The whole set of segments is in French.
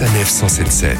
Sanef 177.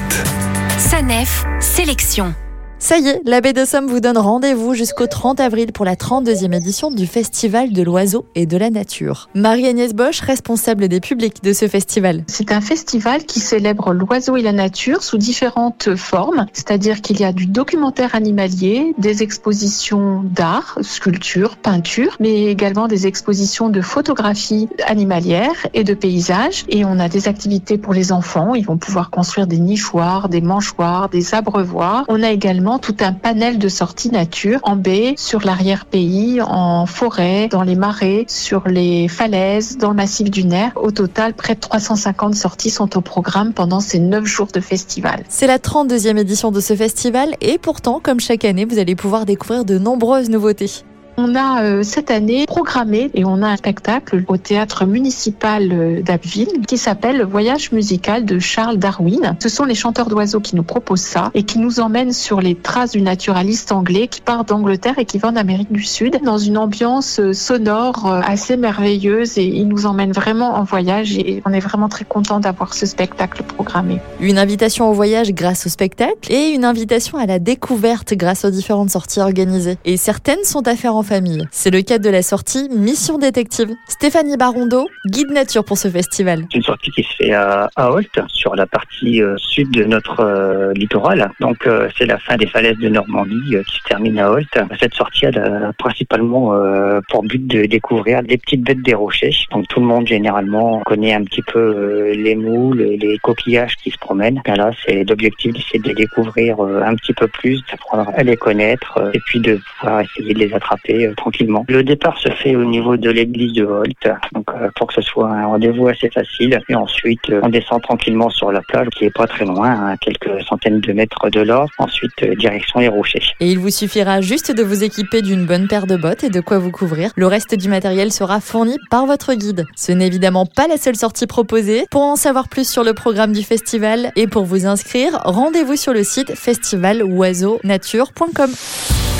Sanef, sélection. Ça y est, la baie de Somme vous donne rendez-vous jusqu'au 30 avril pour la 32e édition du Festival de l'oiseau et de la nature. Marie-Agnès Bosch, responsable des publics de ce festival. C'est un festival qui célèbre l'oiseau et la nature sous différentes formes, c'est-à-dire qu'il y a du documentaire animalier, des expositions d'art, sculpture, peinture, mais également des expositions de photographie animalière et de paysages. Et on a des activités pour les enfants, ils vont pouvoir construire des nichoirs, des manchoirs, des abreuvoirs. On a également tout un panel de sorties nature en baie, sur l'arrière-pays, en forêt, dans les marais, sur les falaises, dans le massif du Nerf. Au total, près de 350 sorties sont au programme pendant ces 9 jours de festival. C'est la 32e édition de ce festival et pourtant, comme chaque année, vous allez pouvoir découvrir de nombreuses nouveautés. On a euh, cette année programmé et on a un spectacle au théâtre municipal euh, d'Abbeville qui s'appelle Le Voyage musical de Charles Darwin. Ce sont les chanteurs d'oiseaux qui nous proposent ça et qui nous emmènent sur les traces du naturaliste anglais qui part d'Angleterre et qui va en Amérique du Sud dans une ambiance euh, sonore assez merveilleuse et ils nous emmènent vraiment en voyage et on est vraiment très content d'avoir ce spectacle programmé. Une invitation au voyage grâce au spectacle et une invitation à la découverte grâce aux différentes sorties organisées. Et certaines sont à faire en C'est le cadre de la sortie Mission Détective. Stéphanie Barondo, guide nature pour ce festival. C'est une sortie qui se fait à, à Holt, sur la partie euh, sud de notre euh, littoral. Donc euh, c'est la fin des falaises de Normandie euh, qui se termine à Holt. Cette sortie a principalement euh, pour but de découvrir les petites bêtes des rochers. Donc tout le monde généralement connaît un petit peu euh, les moules, les coquillages qui se promènent. Là c'est l'objectif, c'est de les découvrir euh, un petit peu plus, d'apprendre à les connaître euh, et puis de pouvoir essayer de les attraper euh, tranquillement. Le départ se fait au niveau de l'église de Holt, donc euh, pour que ce soit un rendez-vous assez facile. Et ensuite, euh, on descend tranquillement sur la plage qui est pas très loin, à quelques centaines de mètres de là. Ensuite, euh, direction les rochers. Et il vous suffira juste de vous équiper d'une bonne paire de bottes et de quoi vous couvrir. Le reste du matériel sera fourni par votre guide. Ce n'est évidemment pas la seule sortie proposée. Pour en savoir plus sur le programme du festival et pour vous inscrire, rendez-vous sur le site festivaloiseaunature.com.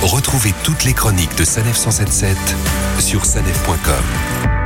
Retrouvez toutes les chroniques de Sanef 177 sur sanef.com.